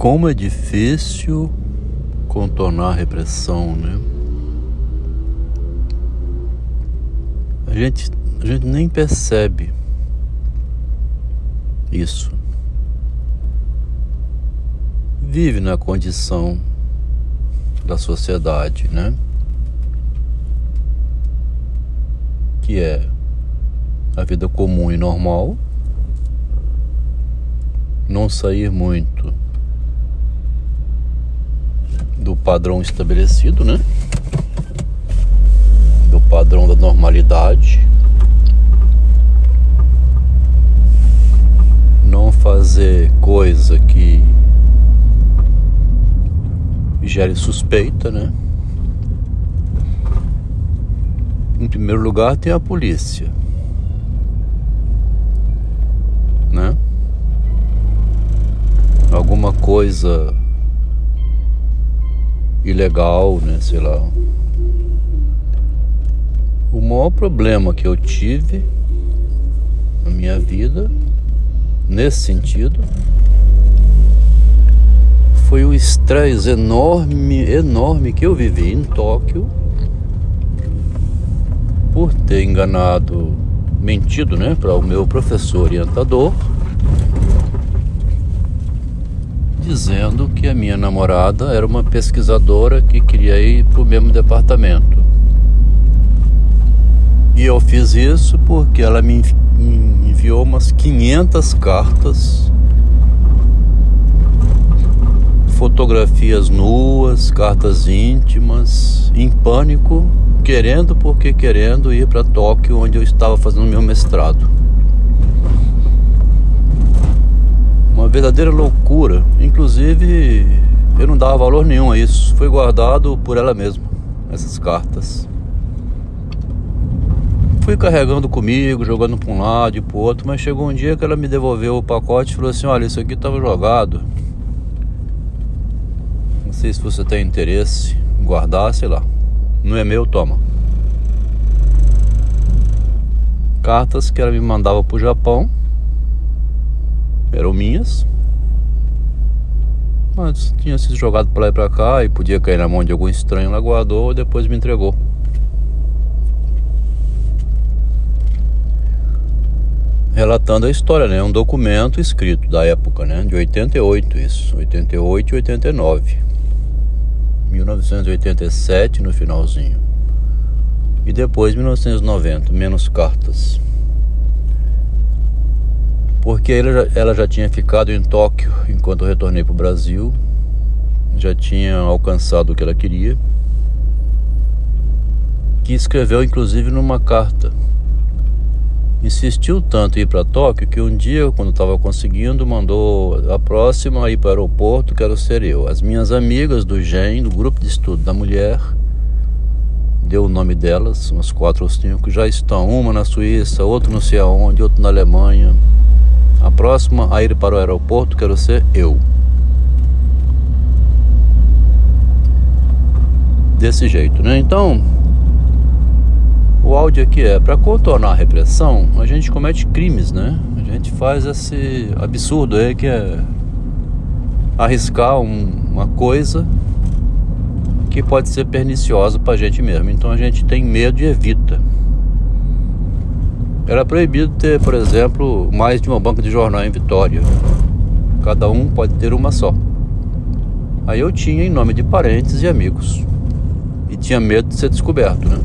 como é difícil contornar a repressão, né? A gente, a gente nem percebe isso. Vive na condição da sociedade, né? Que é a vida comum e normal, não sair muito do padrão estabelecido, né? Do padrão da normalidade. Não fazer coisa que gere suspeita, né? Em primeiro lugar tem a polícia, né? Alguma coisa ilegal, né? Sei lá. O maior problema que eu tive na minha vida, nesse sentido, foi o estresse enorme, enorme que eu vivi em Tóquio por ter enganado, mentido, né, para o meu professor orientador dizendo que a minha namorada era uma pesquisadora que queria ir para o mesmo departamento. E eu fiz isso porque ela me enviou umas 500 cartas, fotografias nuas, cartas íntimas, em pânico, querendo porque querendo ir para Tóquio, onde eu estava fazendo meu mestrado. Uma verdadeira loucura. Inclusive, eu não dava valor nenhum a isso. Foi guardado por ela mesma, essas cartas. Fui carregando comigo, jogando para um lado e para o outro, mas chegou um dia que ela me devolveu o pacote e falou assim: Olha, isso aqui estava jogado. Não sei se você tem interesse em guardar, sei lá. Não é meu, toma. Cartas que ela me mandava para o Japão eram minhas. Mas tinha sido jogado para lá e para cá e podia cair na mão de algum estranho. Ela guardou e depois me entregou. Relatando a história, né? Um documento escrito da época, né? De 88 isso, 88 e 89. 1987 no finalzinho. E depois 1990, menos cartas porque ela já, ela já tinha ficado em Tóquio enquanto eu retornei para o Brasil, já tinha alcançado o que ela queria, que escreveu inclusive numa carta. Insistiu tanto em ir para Tóquio que um dia, quando estava conseguindo, mandou a próxima ir para o aeroporto, quero ser eu. As minhas amigas do GEM, do grupo de estudo da mulher, deu o nome delas, umas quatro ou cinco, já estão, uma na Suíça, outra não sei aonde, outra na Alemanha, a próxima a ir para o aeroporto quero ser eu. Desse jeito, né? Então, o áudio aqui é para contornar a repressão, a gente comete crimes, né? A gente faz esse absurdo aí que é arriscar um, uma coisa que pode ser perniciosa para a gente mesmo. Então a gente tem medo e evita. Era proibido ter, por exemplo, mais de uma banca de jornal em Vitória. Cada um pode ter uma só. Aí eu tinha em nome de parentes e amigos. E tinha medo de ser descoberto, né?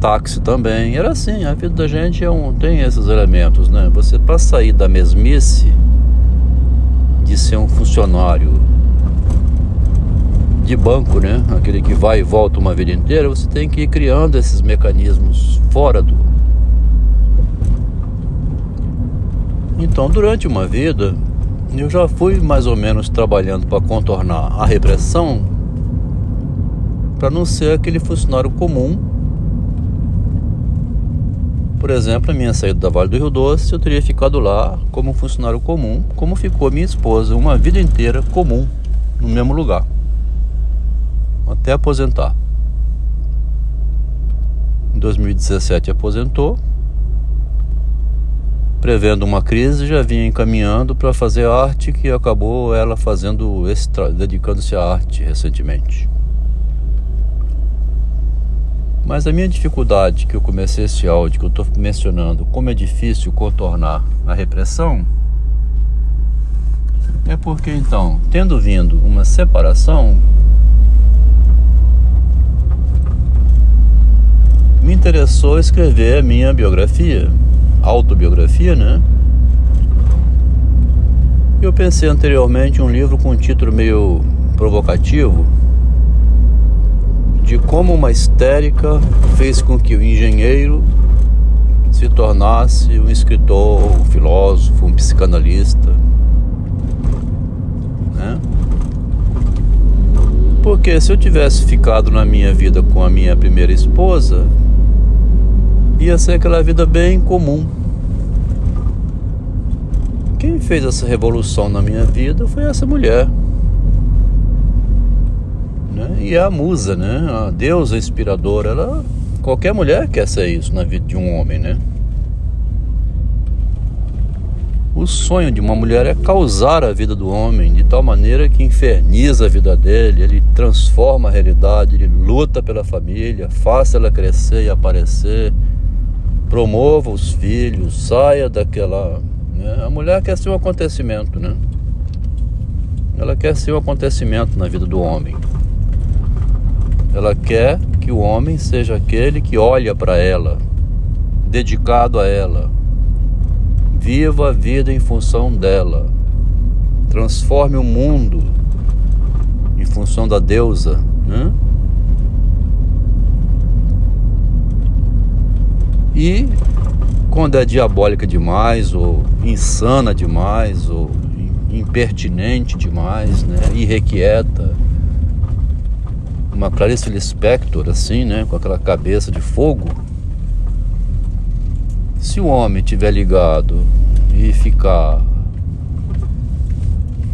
Táxi também. Era assim, a vida da gente é um, tem esses elementos, né? Você para sair da mesmice de ser um funcionário de banco, né? Aquele que vai e volta uma vida inteira, você tem que ir criando esses mecanismos fora do. Então, durante uma vida, eu já fui mais ou menos trabalhando para contornar a repressão, para não ser aquele funcionário comum. Por exemplo, a minha saída da Vale do Rio Doce, eu teria ficado lá como funcionário comum, como ficou minha esposa, uma vida inteira comum, no mesmo lugar até aposentar. Em 2017 aposentou. prevendo uma crise, já vinha encaminhando para fazer arte, que acabou ela fazendo dedicando-se à arte recentemente. Mas a minha dificuldade que eu comecei esse áudio, que eu estou mencionando, como é difícil contornar a repressão, é porque então, tendo vindo uma separação, me interessou escrever a minha biografia, autobiografia, né? Eu pensei anteriormente um livro com um título meio provocativo, de como uma histérica fez com que o engenheiro se tornasse um escritor, um filósofo, um psicanalista. Né? Porque se eu tivesse ficado na minha vida com a minha primeira esposa, ia ser aquela vida bem comum. Quem fez essa revolução na minha vida foi essa mulher né? E a musa, né? A deusa inspiradora, ela qualquer mulher quer ser isso na vida de um homem, né? O sonho de uma mulher é causar a vida do homem de tal maneira que inferniza a vida dele, ele transforma a realidade, ele luta pela família, faça ela crescer e aparecer, promova os filhos, saia daquela. Né? A mulher quer ser um acontecimento, né? Ela quer ser um acontecimento na vida do homem. Ela quer que o homem seja aquele que olha para ela, dedicado a ela, viva a vida em função dela, transforme o mundo em função da deusa, né? E quando é diabólica demais, ou insana demais, ou impertinente demais, né? irrequieta, uma Clarice Lispector, assim, né? Com aquela cabeça de fogo. Se o homem tiver ligado e ficar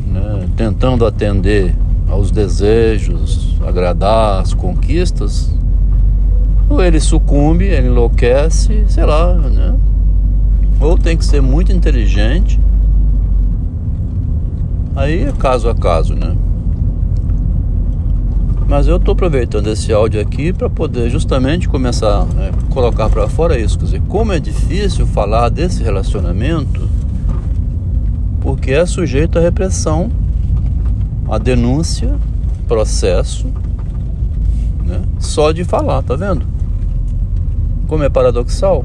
né, tentando atender aos desejos, agradar as conquistas, ou ele sucumbe, ele enlouquece, sei lá, né? Ou tem que ser muito inteligente. Aí é caso a caso, né? Mas eu estou aproveitando esse áudio aqui para poder justamente começar a né, colocar para fora isso. Quer dizer, como é difícil falar desse relacionamento porque é sujeito à repressão, à denúncia, processo, né? só de falar, tá vendo? Como é paradoxal.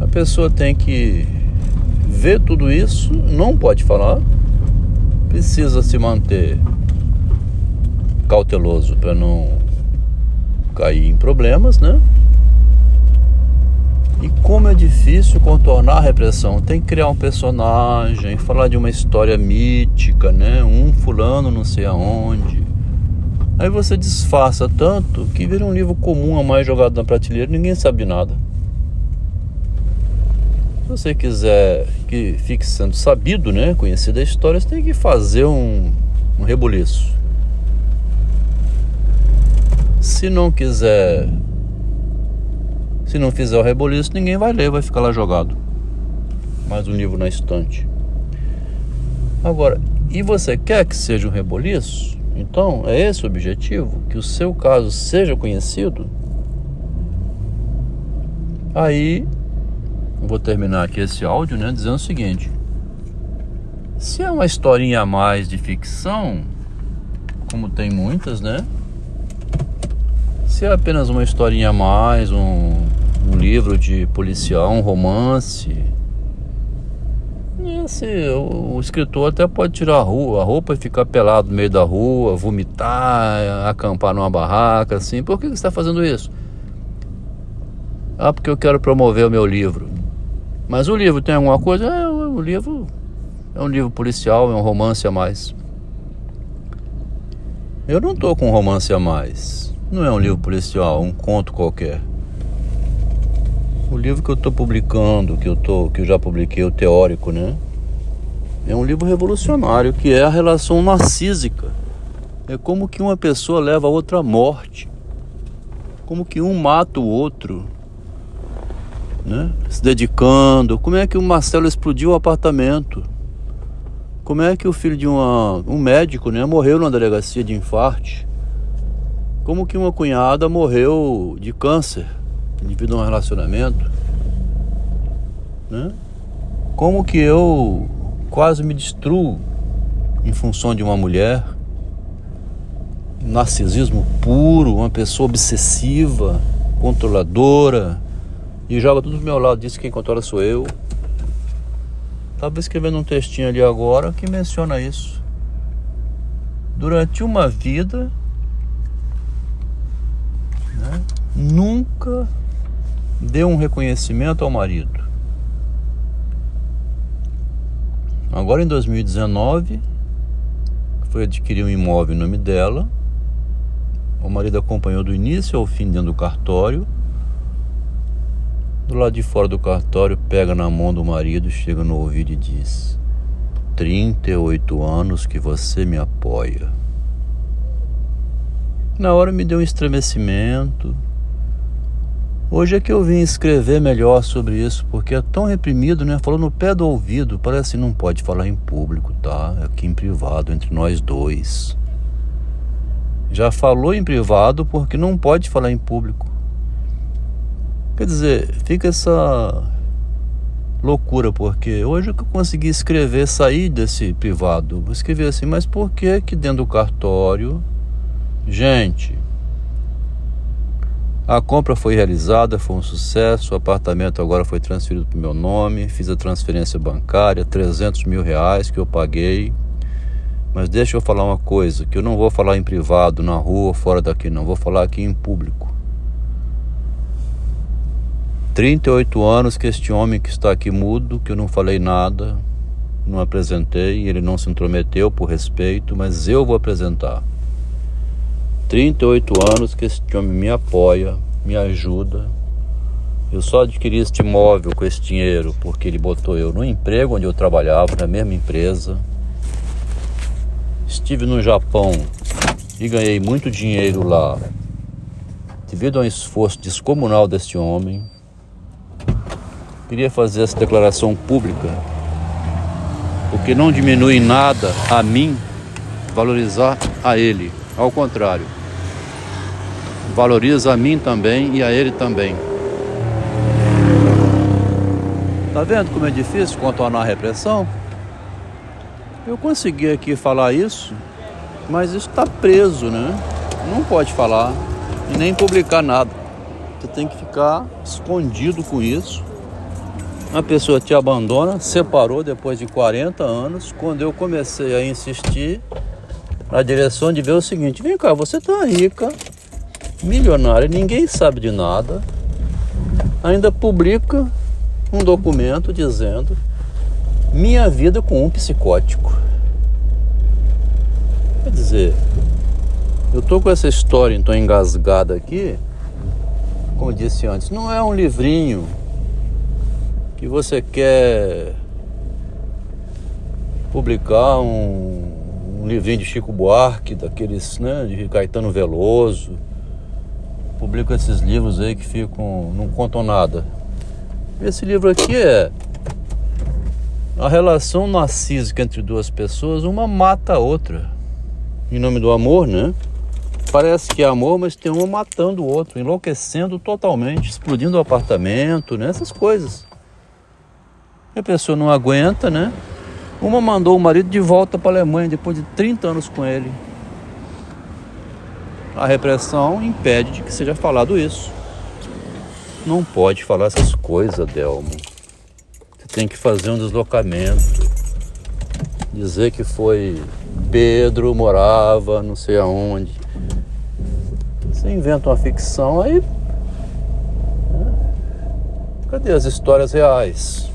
A pessoa tem que ver tudo isso, não pode falar, precisa se manter cauteloso para não cair em problemas, né? E como é difícil contornar a repressão. Tem que criar um personagem, falar de uma história mítica, né? Um fulano não sei aonde. Aí você disfarça tanto que vira um livro comum a mais jogado na prateleira ninguém sabe nada. Se você quiser que fique sendo sabido, né? Conhecida a história, você tem que fazer um, um rebuliço. Se não quiser, se não fizer o reboliço, ninguém vai ler, vai ficar lá jogado. Mais um livro na estante. Agora, e você quer que seja um reboliço? Então, é esse o objetivo? Que o seu caso seja conhecido? Aí, vou terminar aqui esse áudio, né, dizendo o seguinte: se é uma historinha a mais de ficção, como tem muitas, né? Se é apenas uma historinha a mais, um, um livro de policial, um romance. Esse, o, escritor até pode tirar a, rua, a roupa e ficar pelado no meio da rua, vomitar, acampar numa barraca, assim. Por que você está fazendo isso? Ah, porque eu quero promover o meu livro. Mas o livro tem alguma coisa? É, o livro é um livro policial, é um romance a mais. Eu não tô com romance a mais. Não é um livro policial, um conto qualquer. O livro que eu estou publicando, que eu, tô, que eu já publiquei, o teórico, né? É um livro revolucionário, que é a relação narcísica. É como que uma pessoa leva a outra à morte. Como que um mata o outro. né? Se dedicando. Como é que o Marcelo explodiu o apartamento? Como é que o filho de uma, um médico, né, morreu na delegacia de infarte? Como que uma cunhada morreu de câncer devido a um relacionamento? Né? Como que eu quase me destruo em função de uma mulher? Narcisismo puro, uma pessoa obsessiva, controladora, e joga tudo do meu lado, diz que quem controla sou eu. Estava escrevendo um textinho ali agora que menciona isso. Durante uma vida, né, nunca deu um reconhecimento ao marido. Agora em 2019, foi adquirir um imóvel em nome dela. O marido acompanhou do início ao fim dentro do cartório. Do lado de fora do cartório, pega na mão do marido, chega no ouvido e diz: 38 anos que você me apoia. Na hora me deu um estremecimento, Hoje é que eu vim escrever melhor sobre isso, porque é tão reprimido, né? Falou no pé do ouvido, parece que não pode falar em público, tá? É aqui em privado, entre nós dois. Já falou em privado porque não pode falar em público. Quer dizer, fica essa loucura, porque hoje que eu consegui escrever, sair desse privado, vou escrever assim, mas por que que dentro do cartório, gente, a compra foi realizada, foi um sucesso. O apartamento agora foi transferido para o meu nome. Fiz a transferência bancária, 300 mil reais que eu paguei. Mas deixa eu falar uma coisa, que eu não vou falar em privado, na rua, fora daqui, não. Vou falar aqui em público. 38 anos que este homem que está aqui mudo, que eu não falei nada, não apresentei, ele não se intrometeu por respeito, mas eu vou apresentar. 38 anos que este homem me apoia, me ajuda. Eu só adquiri este imóvel com esse dinheiro porque ele botou eu no emprego onde eu trabalhava, na mesma empresa. Estive no Japão e ganhei muito dinheiro lá, devido a um esforço descomunal deste homem. Queria fazer essa declaração pública, porque não diminui nada a mim valorizar a ele. Ao contrário, valoriza a mim também e a ele também. Tá vendo como é difícil contornar a repressão? Eu consegui aqui falar isso, mas isso está preso, né? Não pode falar e nem publicar nada. Você tem que ficar escondido com isso. A pessoa te abandona, separou depois de 40 anos. Quando eu comecei a insistir, na direção de ver o seguinte: vem cá, você tá rica, milionária, ninguém sabe de nada, ainda publica um documento dizendo minha vida com um psicótico. Quer dizer, eu tô com essa história então engasgada aqui, como disse antes, não é um livrinho que você quer publicar um um livrinho de Chico Buarque, daqueles, né, de Caetano Veloso. Publico esses livros aí que ficam, não contam nada. Esse livro aqui é a relação narcísica entre duas pessoas, uma mata a outra. Em nome do amor, né? Parece que é amor, mas tem uma matando o outro, enlouquecendo totalmente, explodindo o apartamento, né? Essas coisas. E a pessoa não aguenta, né? Uma mandou o marido de volta para a Alemanha depois de 30 anos com ele. A repressão impede de que seja falado isso. Não pode falar essas coisas, Delmo. Você tem que fazer um deslocamento. Dizer que foi Pedro morava não sei aonde. Você inventa uma ficção aí. Né? Cadê as histórias reais?